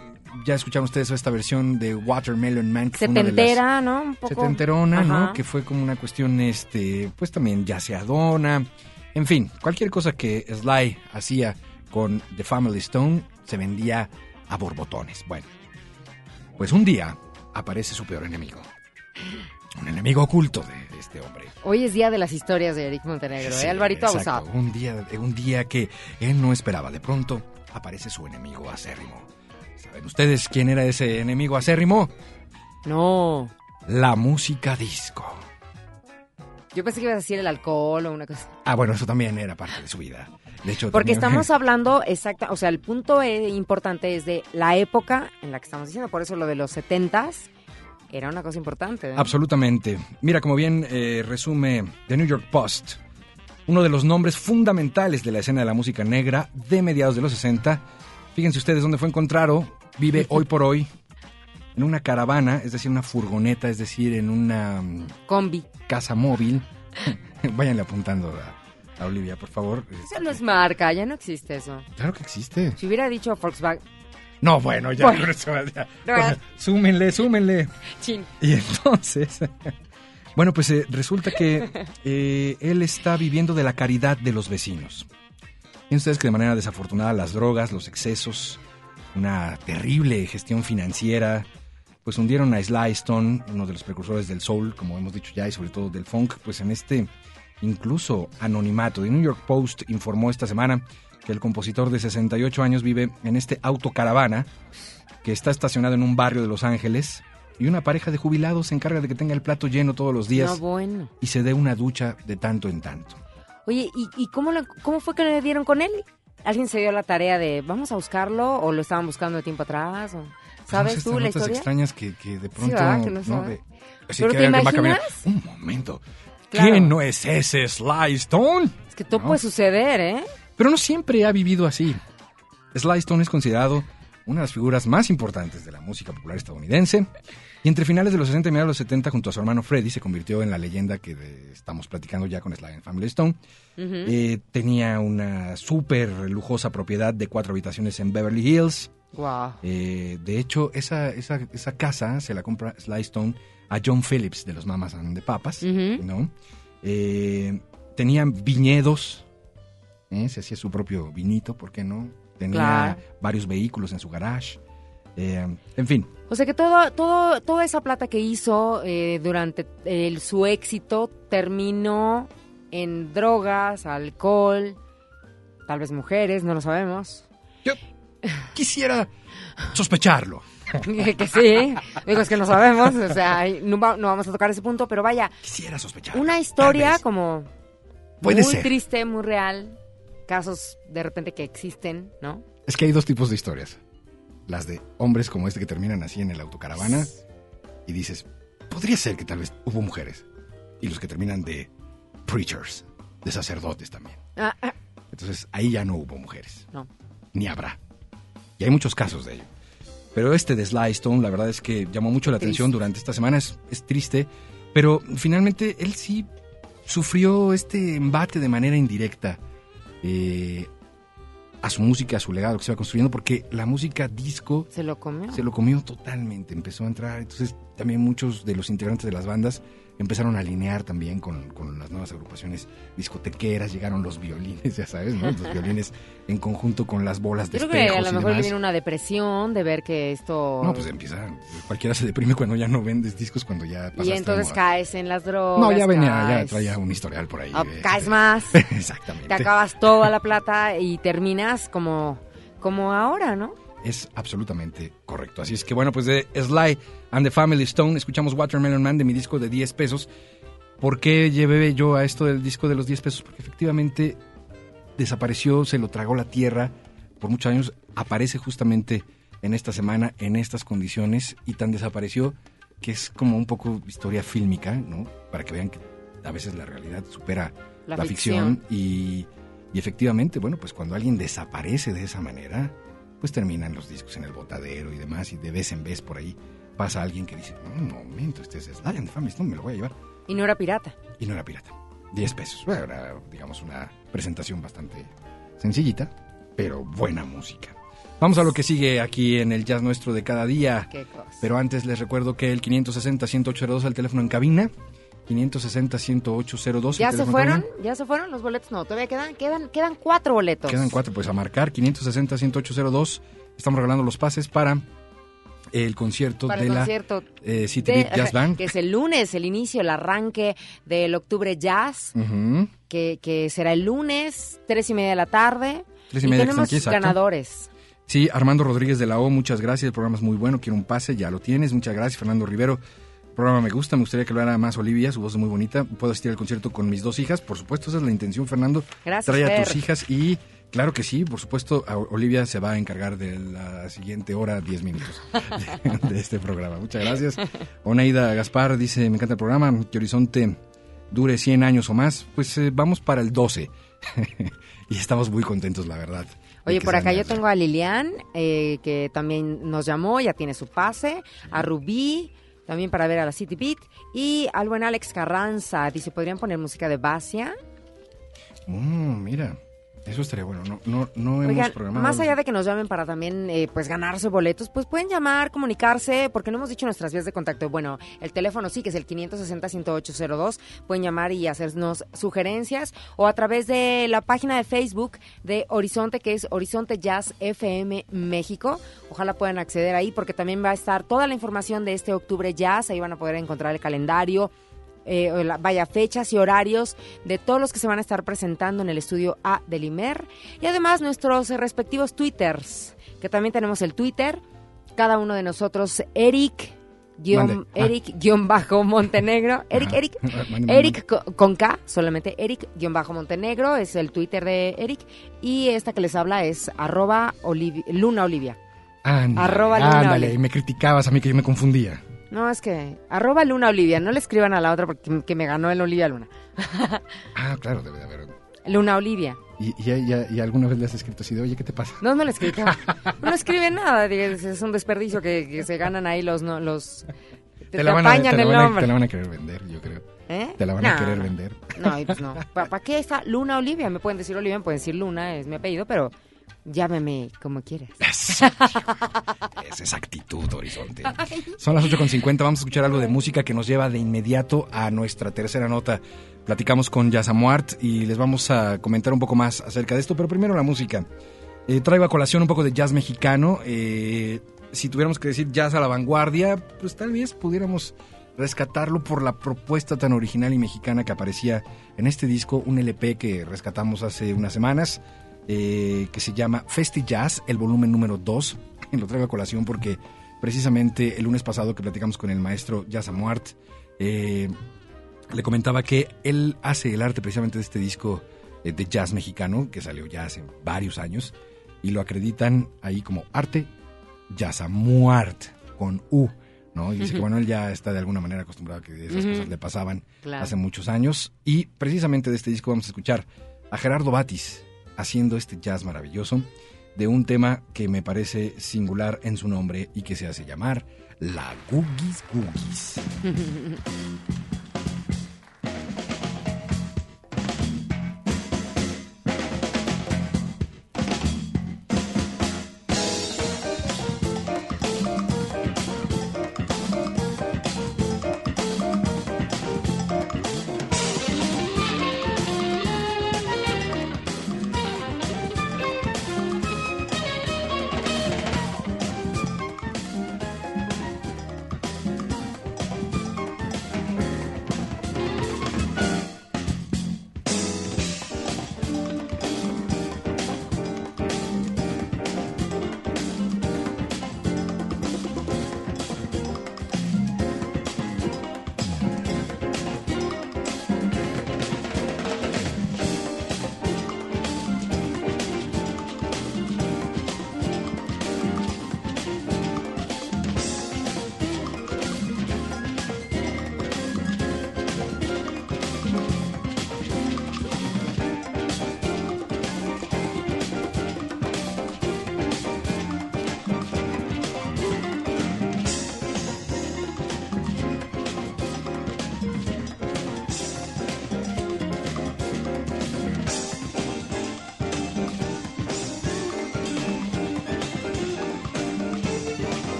ya escucharon ustedes esta versión de Watermelon Man. que Setentera, ¿no? Un poco. setenterona, ¿no? Que fue como una cuestión, este, pues también yaceadona. En fin, cualquier cosa que Sly hacía con The Family Stone se vendía a borbotones. Bueno, pues un día aparece su peor enemigo. Un enemigo oculto de, este hombre. Hoy es día de las historias de Eric Montenegro, Sí, ¿eh? Alvarito exacto. abusado. Un día, un día que él no esperaba. De pronto aparece su enemigo acérrimo. ¿Saben ustedes quién era ese enemigo acérrimo? No. La música disco. Yo pensé que ibas a decir el alcohol o una cosa. Ah, bueno, eso también era parte de su vida. De hecho, Porque también- estamos hablando exacta, o sea, el punto eh, importante es de la época en la que estamos diciendo, por eso lo de los setentas era una cosa importante. ¿eh? Absolutamente. Mira, como bien eh, resume The New York Post, uno de los nombres fundamentales de la escena de la música negra de mediados de los 60. Fíjense ustedes dónde fue encontrado. Vive hoy por hoy en una caravana, es decir, una furgoneta, es decir, en una mm, Combi. casa móvil. Váyanle apuntando a Olivia, por favor. Eso no es marca, ya no existe eso. Claro que existe. Si hubiera dicho Volkswagen, No, bueno, ya. Bueno. ya. No, súmenle, súmenle. chin. Y entonces, bueno, pues eh, resulta que eh, él está viviendo de la caridad de los vecinos. Fíjense ustedes que de manera desafortunada las drogas, los excesos, una terrible gestión financiera, pues hundieron a Sly Stone, uno de los precursores del soul, como hemos dicho ya, y sobre todo del funk, pues en este incluso anonimato. The New York Post informó esta semana que el compositor de 68 años vive en este autocaravana que está estacionado en un barrio de Los Ángeles y una pareja de jubilados se encarga de que tenga el plato lleno todos los días No, bueno. y se dé una ducha de tanto en tanto. Oye, ¿y, y cómo, lo- cómo fue que le dieron con él? ¿Alguien se dio la tarea de vamos a buscarlo o lo estaban buscando de tiempo atrás? O, ¿Sabes tú la historia? extrañas que, que de pronto... ¿verdad? Que no ¿no? De- así ¿Pero que te va imaginas? Un momento. Claro. ¿Quién no es ese Sly Stone? Es que todo No. puede suceder, ¿eh? Pero no siempre ha vivido así. Sly Stone es considerado una de las figuras más importantes de la música popular estadounidense. Y entre finales de los 60 y mediados de los 70, junto a su hermano Freddie, se convirtió en la leyenda que de- estamos platicando ya con Sly and Family Stone. Eh, tenía una súper lujosa propiedad de cuatro habitaciones en Beverly Hills. Wow. Eh, de hecho, esa, esa, esa casa se la compra Sly Stone a John Phillips de los Mamas and the Papas. ¿no? Eh, tenían viñedos, ¿eh? se hacía su propio vinito, ¿por qué no? Tenía Claro. varios vehículos en su garage. Eh, en fin, O sea que todo, todo, toda esa plata que hizo eh, durante el- su éxito terminó en drogas, alcohol, tal vez mujeres, no lo sabemos. Yep. Quisiera sospecharlo. que, sí, digo, es que no sabemos, o sea, no, va- no vamos a tocar ese punto, pero vaya, Quisiera sospecharlo. una historia como Puede muy ser. triste, muy real, casos de repente que existen, ¿no? Es que hay dos tipos de historias. Las de hombres como este que terminan así en el autocaravana y dices, podría ser que tal vez hubo mujeres. Y los que terminan de preachers, de sacerdotes también. Ah, ah, Entonces ahí ya no hubo mujeres. no. Ni habrá. Y hay muchos casos de ello. Pero este de Sly Stone, la verdad es que llamó mucho la atención durante esta semana. Es, es triste. Pero finalmente él sí sufrió este embate de manera indirecta eh, a su música, a su legado que se iba construyendo, porque la música disco ¿Se lo comió? se lo comió totalmente, empezó a entrar. Entonces también muchos de los integrantes de las bandas empezaron a alinear también con, con las nuevas agrupaciones discotequeras, llegaron los violines, ya sabes, ¿no? Los violines en conjunto con las bolas de creo que a espejos lo mejor demás. viene una depresión de ver que esto... No, pues empieza, cualquiera se deprime cuando ya no vendes discos, cuando ya pasaste y entonces caes en las drogas. No, ya venía, ya traía un historial por ahí. Ah, de- caes más. Exactamente. Te acabas toda la plata y terminas como, como ahora, ¿no? Es absolutamente correcto. Así es que bueno, pues de Sly and the Family Stone escuchamos Watermelon Man de mi disco de 10 pesos. ¿Por qué llevé yo a esto del disco de los 10 pesos? Porque efectivamente desapareció, se lo tragó la tierra por muchos años. Aparece justamente en esta semana, en estas condiciones, y tan desapareció que es como un poco historia fílmica, ¿no? Para que vean que a veces la realidad supera La la, ficción. ficción. Y, y efectivamente, bueno, pues cuando alguien desaparece de esa manera, pues terminan los discos en el botadero y demás, y de vez en vez por ahí pasa alguien que dice, "No, un momento, este es the Family Stone, me lo voy a llevar. Y no era pirata. Y no era pirata. 10 pesos. Bueno, era, digamos, una presentación bastante sencillita, pero buena música. Vamos a lo que sigue aquí en el jazz nuestro de cada día. Qué cosa. Pero antes les recuerdo que el 560-10802 al teléfono en cabina. 560-10802. ¿Ya se fueron? ¿Ya se fueron los boletos? No, todavía quedan, quedan, quedan cuatro boletos. Quedan cuatro, pues a marcar. 560-10802. Estamos regalando los pases para el concierto de la concierto eh, City de- Jazz Band. que es el lunes, el inicio, el arranque del octubre jazz, que, que será el lunes, tres y media de la tarde. Tres y media tenemos aquí, ganadores. Sí, Armando Rodríguez de la O, muchas gracias. El programa es muy bueno. Quiero un pase, ya lo tienes. Muchas gracias, Fernando Rivero. Programa me gusta, me gustaría que lo haga más Olivia, su voz es muy bonita. Puedo asistir al concierto con mis dos hijas, por supuesto, esa es la intención, Fernando. Gracias, Trae a Fer. tus hijas y, claro que sí, por supuesto, Olivia se va a encargar de la siguiente hora, 10 minutos de, de este programa. Muchas gracias. Oneida Gaspar dice, me encanta el programa, que Horizonte dure 100 años o más. Pues eh, vamos para el 12. y estamos muy contentos, la verdad. Oye, por acá yo tengo a Lilian, eh, que también nos llamó, ya tiene su pase, a Rubí, también para ver a la City Beat, y al buen Alex Carranza, dice, ¿podrían poner música de Basia? Mm, mira, eso estaría bueno. No, no, no hemos Oigan, programado. más allá de que nos llamen para también eh, pues ganarse boletos, pues pueden llamar, comunicarse, porque no hemos dicho nuestras vías de contacto. Bueno, el teléfono sí, que es el 560-10802. Pueden llamar y hacernos sugerencias o a través de la página de Facebook de Horizonte, que es Horizonte Jazz FM México. Ojalá puedan acceder ahí porque también va a estar toda la información de este octubre jazz. Ahí van a poder encontrar el calendario, eh, vaya fechas y horarios de todos los que se van a estar presentando en el estudio A del IMER y además nuestros respectivos twitters, que también tenemos el Twitter, cada uno de nosotros, Eric. Guión. Ah. Eric guion bajo Montenegro Eric Ajá. Eric Mande, mande, Eric co- con K solamente Eric guion bajo Montenegro es el Twitter de Eric y esta que les habla es arroba Olivi- Luna Olivia Ándale, Arroba Luna ándale, Olivia. y me criticabas a mí que yo me confundía. No es que arroba Luna Olivia no le escriban a la otra porque que me ganó el Olivia Luna Ah, claro, debe de haber. Luna Olivia ¿Y, y, y- y alguna vez le has escrito así de, oye, ¿qué te pasa? No, no le escrito. No escribe nada. Es un desperdicio que, que se ganan ahí los... No, los te, te a, te la el van a- nombre. te la van a querer vender, yo creo. ¿Eh? Te la van No, a querer vender. No, pues no. ¿Para qué está Luna Olivia? Me pueden decir Olivia, me pueden decir Luna, es mi apellido, pero llámeme como quieras. Es esa actitud, Horizonte. Son las 8.50, vamos a escuchar algo de música que nos lleva de inmediato a nuestra tercera nota. Platicamos con Yazamuart y les vamos a comentar un poco más acerca de esto, pero primero la música. Eh, traigo a colación un poco de jazz mexicano. eh, si tuviéramos que decir jazz a la vanguardia, pues tal vez pudiéramos rescatarlo por la propuesta tan original y mexicana que aparecía en este disco, un LP que rescatamos hace unas semanas. Eh, que se llama Festi Jazz, el volumen número 2. Lo traigo a colación porque precisamente el lunes pasado que platicamos con el maestro Jazz Amuart, eh, le comentaba que él hace el arte precisamente de este disco eh, de jazz mexicano que salió ya hace varios años y lo acreditan ahí como arte Jazz Amuart con U. ¿no? Y dice que bueno, él ya está de alguna manera acostumbrado a que esas cosas le pasaban Claro. hace muchos años. Y precisamente de este disco vamos a escuchar a Gerardo Batis haciendo este jazz maravilloso de un tema que me parece singular en su nombre y que se hace llamar La Googies Googies.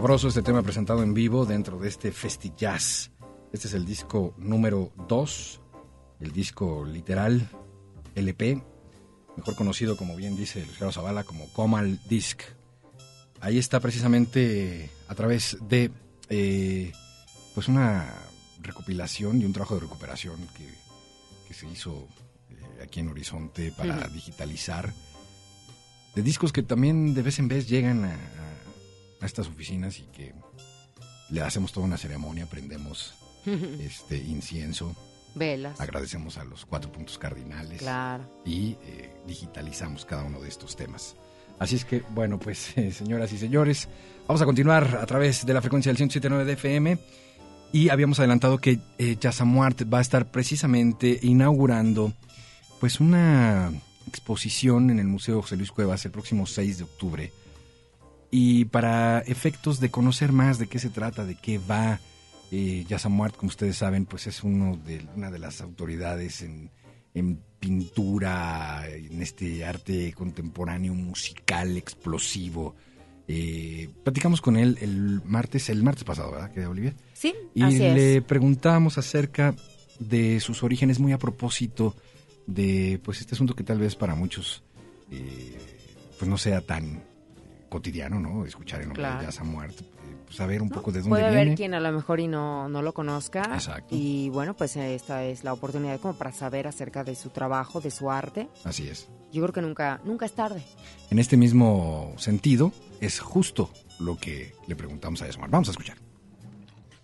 Sabroso este tema presentado en vivo dentro de este Festi Jazz. Este es el disco número 2, el disco literal LP, mejor conocido, como bien dice Carlos Zavala, como Comal Disc. Ahí está precisamente a través de eh, pues una recopilación y un trabajo de recuperación que, que se hizo eh, aquí en Horizonte para digitalizar de discos que también de vez en vez llegan a, a- a estas oficinas y que le hacemos toda una ceremonia, prendemos este incienso, Velas. agradecemos a los cuatro puntos cardinales Claro. y eh, digitalizamos cada uno de estos temas. Así es que, bueno, pues, eh, señoras y señores, vamos a continuar a través de la frecuencia del 107.9 de FM. Y habíamos adelantado que eh, va a estar precisamente inaugurando pues una exposición en el Museo José Luis Cuevas el próximo 6 de octubre. Y para efectos de conocer más de qué se trata, de qué va, Eh, Yasamuart, como ustedes saben, pues es uno de, una de las autoridades en, en pintura, en este arte contemporáneo, musical, explosivo. Eh, platicamos con él el martes, el martes pasado, ¿verdad? Que Olivia. Sí, Y así le es. preguntamos acerca de sus orígenes muy a propósito de pues este asunto que tal vez para muchos eh, pues no sea tan cotidiano, ¿no? Escuchar el nombre Claro. de Jazz Muerto, saber un ¿no? poco de dónde Puede viene. haber quien a lo mejor y no, no lo conozca. Exacto. Y bueno, pues eh, esta es la oportunidad como para saber acerca de su trabajo, de su arte. Así es. Yo creo que nunca, nunca es tarde. En este mismo sentido, es justo lo que le preguntamos a Jazz. Vamos a escuchar.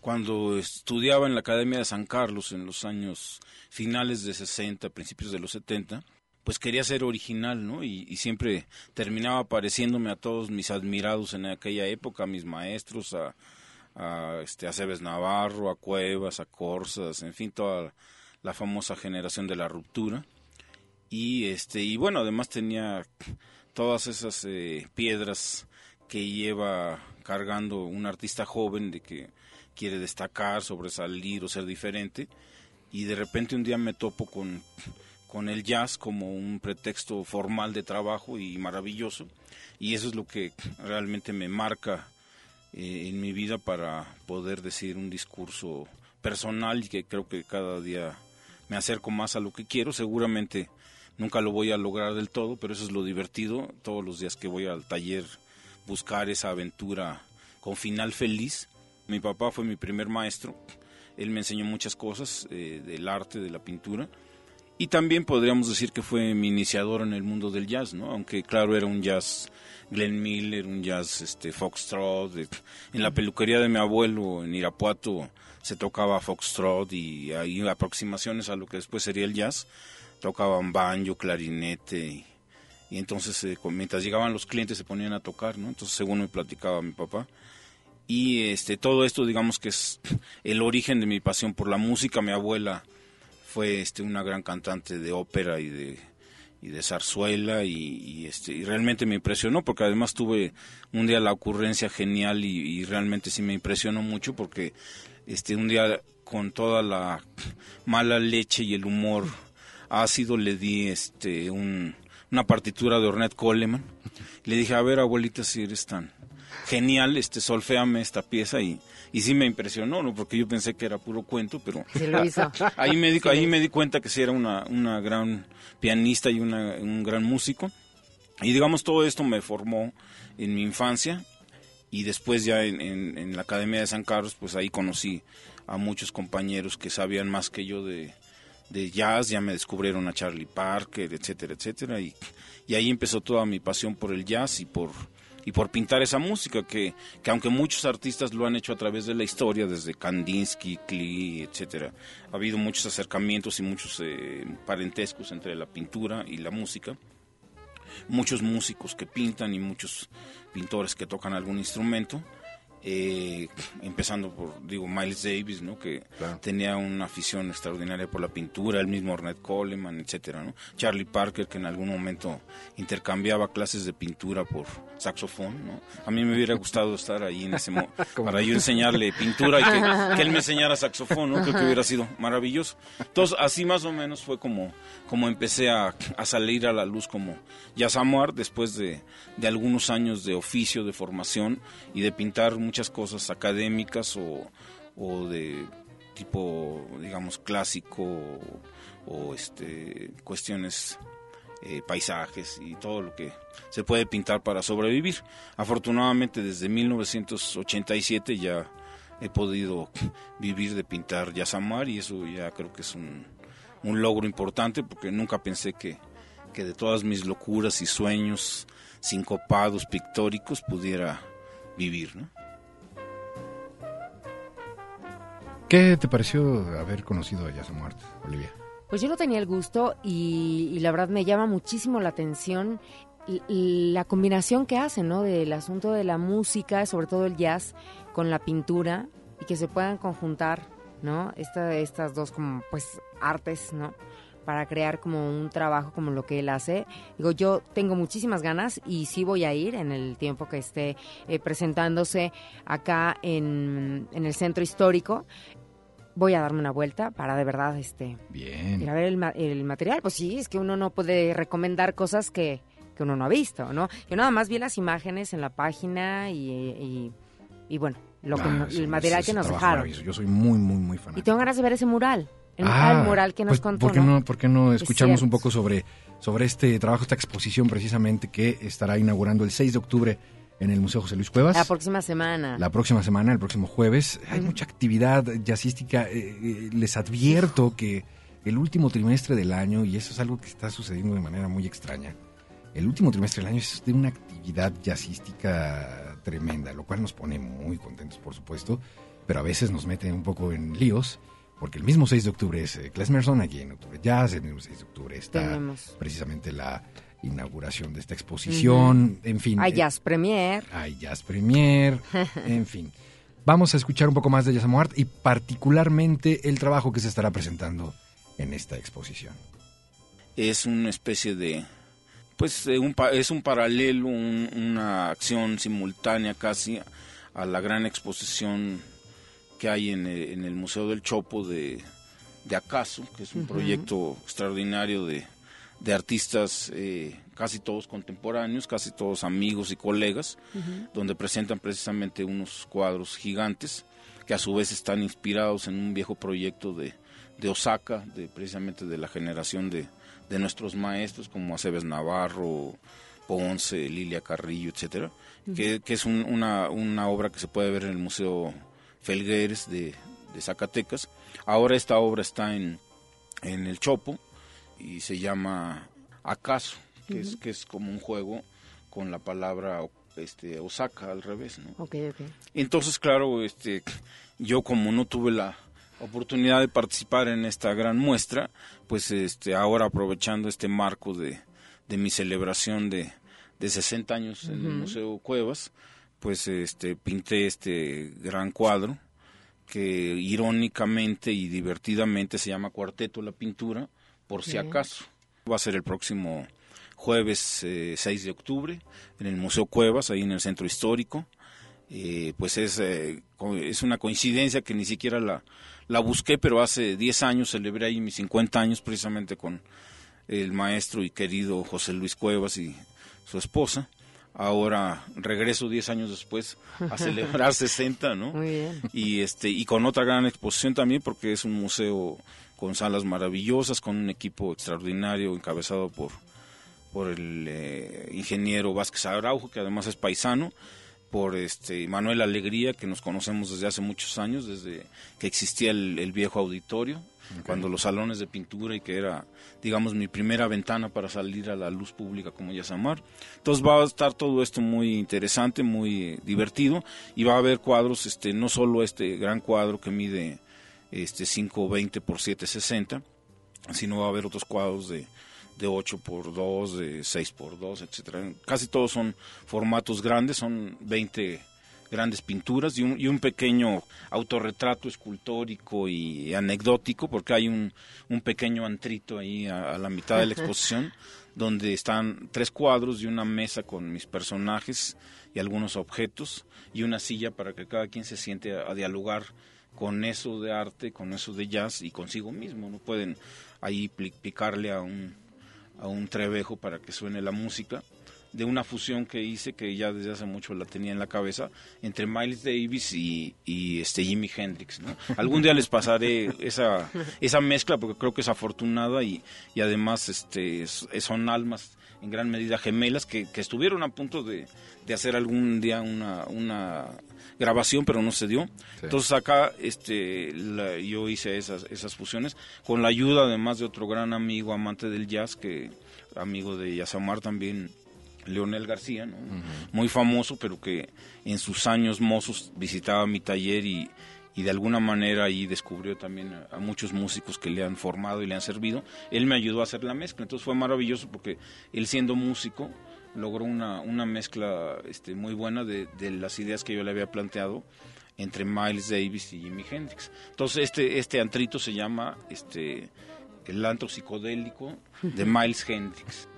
Cuando estudiaba en la Academia de San Carlos en los años finales de 60, principios de los 70, pues quería ser original, ¿no? Y, siempre terminaba pareciéndome a todos mis admirados en aquella época, a mis maestros, a, a, este, Navarro, a Cuevas, a Corsas, en fin, toda la famosa generación de la ruptura. Y, este, y bueno, además tenía todas esas eh, piedras que lleva cargando un artista joven de que quiere destacar, sobresalir o ser diferente. Y de repente un día me topo con, con el jazz como un pretexto formal de trabajo y maravilloso. Y eso es lo que realmente me marca eh, en mi vida para poder decir un discurso personal y que creo que cada día me acerco más a lo que quiero. Seguramente nunca lo voy a lograr del todo, pero eso es lo divertido. Todos los días que voy al taller buscar esa aventura con final feliz. Mi papá fue mi primer maestro. Él me enseñó muchas cosas eh, del arte, de la pintura. Y también podríamos decir que fue mi iniciador en el mundo del jazz, ¿no? Aunque claro era un jazz Glenn Miller, un jazz este foxtrot. en la peluquería de mi abuelo en Irapuato se tocaba foxtrot y hay aproximaciones a lo que después sería el jazz. Tocaban banjo, clarinete y, entonces eh, mientras llegaban los clientes se ponían a tocar, ¿no? Entonces según me platicaba mi papá. Y este todo esto digamos que es el origen de mi pasión por la música. Mi abuela fue este una gran cantante de ópera y de zarzuela y, este realmente me impresionó porque además tuve un día la ocurrencia genial y, realmente sí me impresionó mucho porque este un día con toda la mala leche y el humor ácido le di este un, una partitura de Ornette Coleman. Le dije a ver abuelita si eres tan genial este solféame esta pieza y y sí me impresionó no porque yo pensé que era puro cuento pero Sí lo hizo. ahí me di, Sí ahí me di cuenta que sí era una, una gran pianista y una- un gran músico. Y digamos, todo esto me formó en mi infancia y después ya en, en- en la Academia de San Carlos, pues ahí conocí a muchos compañeros que sabían más que yo de, de jazz, ya me descubrieron a Charlie Parker, etcétera, etcétera. Y, y ahí empezó toda mi pasión por el jazz y por, y por pintar esa música que, que aunque muchos artistas lo han hecho a través de la historia, desde Kandinsky, Klee, etcétera, ha habido muchos acercamientos y muchos eh, parentescos entre la pintura y la música. Muchos músicos que pintan y muchos pintores que tocan algún instrumento. Eh, empezando por, digo, Miles Davis, ¿no? Que tenía una afición extraordinaria por la pintura, el mismo Ornette Coleman, etcétera, ¿no? Charlie Parker, que en algún momento intercambiaba clases de pintura por saxofón, ¿no? A mí me hubiera gustado estar ahí en ese mo- para yo enseñarle pintura y que, que él me enseñara saxofón, ¿no? Creo que hubiera sido maravilloso. Entonces, así más o menos fue como, como empecé a, a salir a la luz como Yasamuar después de, de algunos años de oficio, de formación y de pintar muchas cosas académicas o, o de tipo, digamos, clásico o, este, cuestiones eh, paisajes y todo lo que se puede pintar para sobrevivir. Afortunadamente desde 1987 ya he podido vivir de pintar Yasamar y eso ya creo que es un, un logro importante porque nunca pensé que, que de todas mis locuras y sueños sincopados, pictóricos, pudiera vivir. ¿Qué te pareció haber conocido a Yasamuart, Olivia? Pues yo no tenía el gusto y, la verdad me llama muchísimo la atención la combinación que hacen, ¿no? Del asunto de la música, sobre todo el jazz, con la pintura y que se puedan conjuntar, ¿no? Esta, estas dos como, pues, artes, ¿no? para crear como un trabajo como lo que él hace. Digo, yo tengo muchísimas ganas y sí voy a ir en el tiempo que esté eh, presentándose acá en, en el centro histórico voy a darme una vuelta para de verdad este Bien. ir a ver el, el material. Pues sí, es que uno no puede recomendar cosas que, que uno no ha visto, ¿no? Yo nada más vi las imágenes en la página y, y, y bueno, lo que, Ah, el material es que nos dejaron. Yo soy muy, muy, muy fanático. Y tengo ganas de ver ese mural. El, Ah, mural que nos pues, contó. ¿por qué no, por qué no Es escuchamos un poco sobre, sobre este trabajo, esta exposición precisamente que estará inaugurando el 6 de octubre en el Museo José Luis Cuevas? La próxima semana. La próxima semana, el próximo jueves. Hay mucha actividad jazzística. eh, eh, les advierto que el último trimestre del año, y eso es algo que está sucediendo de manera muy extraña, el último trimestre del año es de una actividad jazzística tremenda, lo cual nos pone muy contentos, por supuesto, pero a veces nos mete un poco en líos, porque el mismo 6 de octubre es eh, Klezmerson, aquí en Octubre Jazz, el mismo 6 de octubre está Tenemos. precisamente la inauguración de esta exposición, en fin. Hay eh, Jazz Premier. hay Jazz Premier, en fin. Vamos a escuchar un poco más de Jazz Amo Art y particularmente el trabajo que se estará presentando en esta exposición. es una especie de pues eh, un pa- es un paralelo un- una acción simultánea casi a la gran exposición que hay en el, en el museo del Chopo de, de acaso que es un proyecto extraordinario de, de artistas eh, casi todos contemporáneos casi todos amigos y colegas donde presentan precisamente unos cuadros gigantes que a su vez están inspirados en un viejo proyecto de, de Osaka, de precisamente de la generación de, de nuestros maestros como Aceves Navarro, Ponce, Lilia Carrillo, etcétera, que, que es un- una, una obra que se puede ver en el Museo Felgueres de, de Zacatecas. Ahora esta obra está en, en el Chopo y se llama Acaso, que, es, que es como un juego con la palabra este, Osaka al revés, ¿no? Entonces, claro, este, yo como no tuve la oportunidad de participar en esta gran muestra, pues este, ahora aprovechando este marco de, de mi celebración de, de 60 años en el. Museo Cuevas, pues este, pinté este gran cuadro que irónicamente y divertidamente se llama Cuarteto la Pintura, por si Bien. acaso. Va a ser el próximo jueves eh, 6 de octubre en el Museo Cuevas, ahí en el Centro Histórico. Eh, pues es, eh, es una coincidencia que ni siquiera la, la busqué, pero hace 10 años celebré ahí mis 50 años precisamente con el maestro y querido José Luis Cuevas y su esposa. Ahora regreso 10 años después a celebrar 60, ¿no? Muy bien. Y, este, y con otra gran exposición también, porque es un museo con salas maravillosas, con un equipo extraordinario encabezado por, por el eh, ingeniero Vázquez Araujo, que además es paisano, por este Manuel Alegría, que nos conocemos desde hace muchos años, desde que existía el, el viejo auditorio, cuando los salones de pintura y que era, digamos, mi primera ventana para salir a la luz pública como Yasamar. Entonces va a estar todo esto muy interesante, muy divertido y va a haber cuadros, este, no solo este gran cuadro que mide este 520 por 760, sino va a haber otros cuadros de de 8 por 2, de 6 por 2, etcétera. Casi todos son formatos grandes, son 20 grandes pinturas y un, y un pequeño autorretrato escultórico y anecdótico, porque hay un, un pequeño antrito ahí a, a la mitad de la exposición, donde están tres cuadros y una mesa con mis personajes y algunos objetos, y una silla para que cada quien se siente a, a dialogar con eso de arte, con eso de jazz y consigo mismo. No pueden ahí picarle a un, a un trevejo para que suene la música de una fusión que hice que ya desde hace mucho la tenía en la cabeza entre Miles Davis y, y este Jimi Hendrix ¿no? algún día les pasaré esa esa mezcla porque creo que es afortunada y, y además este es- son almas en gran medida gemelas que, que estuvieron a punto de, de hacer algún día una, una grabación pero no se dio entonces acá este la- yo hice esas esas fusiones con la ayuda además de otro gran amigo amante del jazz que amigo de Yasamar también Leonel García, ¿no? muy famoso, pero que en sus años mozos visitaba mi taller y, y de alguna manera ahí descubrió también a, a muchos músicos que le han formado y le han servido. Él me ayudó a hacer la mezcla, entonces fue maravilloso porque él siendo músico logró una, una mezcla este, muy buena de, de las ideas que yo le había planteado entre Miles Davis y Jimi Hendrix. Entonces este, este antrito se llama este, el antro psicodélico de Miles Hendrix.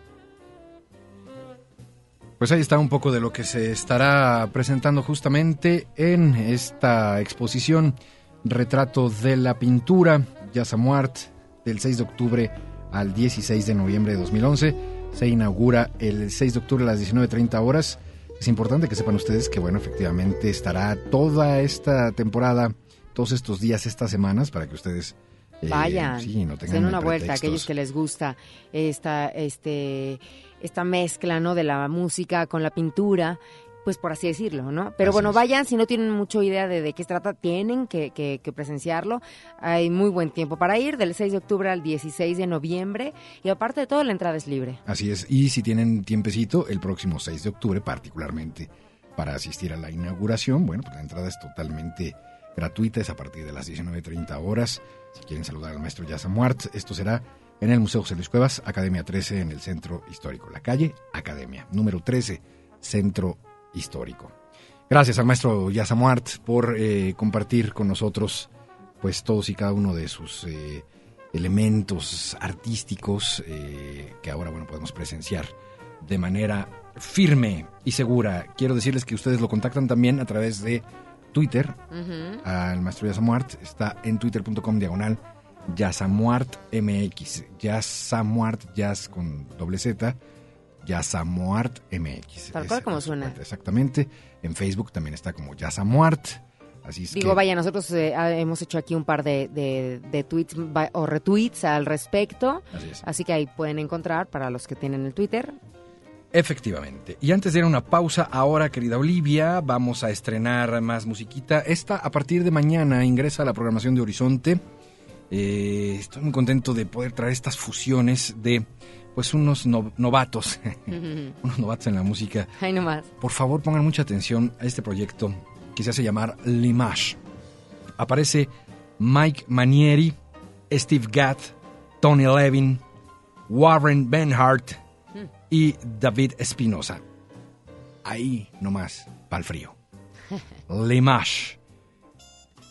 Pues ahí está un poco de lo que se estará presentando justamente en esta exposición Retrato de la Pintura, Yasamuart, del 6 de octubre al 16 de noviembre de 2011. Se inaugura el 6 de octubre a las 19.30 horas. Es importante que sepan ustedes que, bueno, efectivamente estará toda esta temporada, todos estos días, estas semanas, para que ustedes eh, Vayan, sí, no den una vuelta, aquellos que les gusta esta, este, esta mezcla ¿no? de la música con la pintura pues por así decirlo, ¿no? Pero bueno, vayan, si no tienen mucha idea de, de qué se trata, tienen que, que, presenciarlo. Hay muy buen tiempo para ir, del 6 de octubre al 16 de noviembre, y aparte de todo, la entrada es libre. Así es, y si tienen tiempecito, el próximo 6 de octubre, particularmente para asistir a la inauguración, bueno, pues la entrada es totalmente gratuita, es a partir de las 19.30 horas. Si quieren saludar al maestro Yasamuart, esto será en el Museo José Luis Cuevas, Academia 13, en el Centro Histórico. La calle Academia, número 13, Centro Histórico. Gracias al maestro Yasamuart por eh, compartir con nosotros pues todos y cada uno de sus eh, elementos artísticos eh, que ahora bueno podemos presenciar de manera firme y segura. Quiero decirles que ustedes lo contactan también a través de Twitter al maestro Yasamuart. Está en twitter.com diagonal Yasamuart MX. Yasamuart, Jazz con doble Z. Yasamuart MX. Tal cual como suena. Exactamente. En Facebook también está como Yasamuart. Así es Digo, vaya, nosotros eh, hemos hecho aquí un par de, de, tweets o retweets al respecto. Así, Así que ahí pueden encontrar para los que tienen el Twitter Efectivamente. Y antes de ir a una pausa, ahora, querida Olivia, vamos a estrenar más musiquita. Esta, a partir de mañana, ingresa a la programación de Horizonte. Eh, estoy muy contento de poder traer estas fusiones de pues unos novatos, unos novatos en la música. Ay, nomás. Por favor, pongan mucha atención a este proyecto que se hace llamar Limash. Aparece Mike Manieri, Steve Gadd, Tony Levin, Warren Benhart, y David Espinosa. Ahí nomás, para el frío. Limash.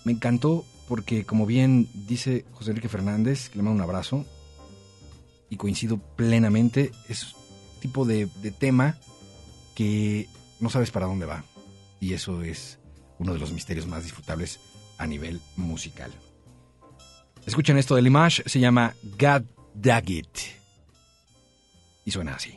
Me encantó porque, como bien dice José Enrique Fernández, que le mando un abrazo, y coincido plenamente, es tipo de, tema que no sabes para dónde va. Y eso es uno de los misterios más disfrutables a nivel musical. Escuchen esto de Limash, se llama God Dag It. Y suena así.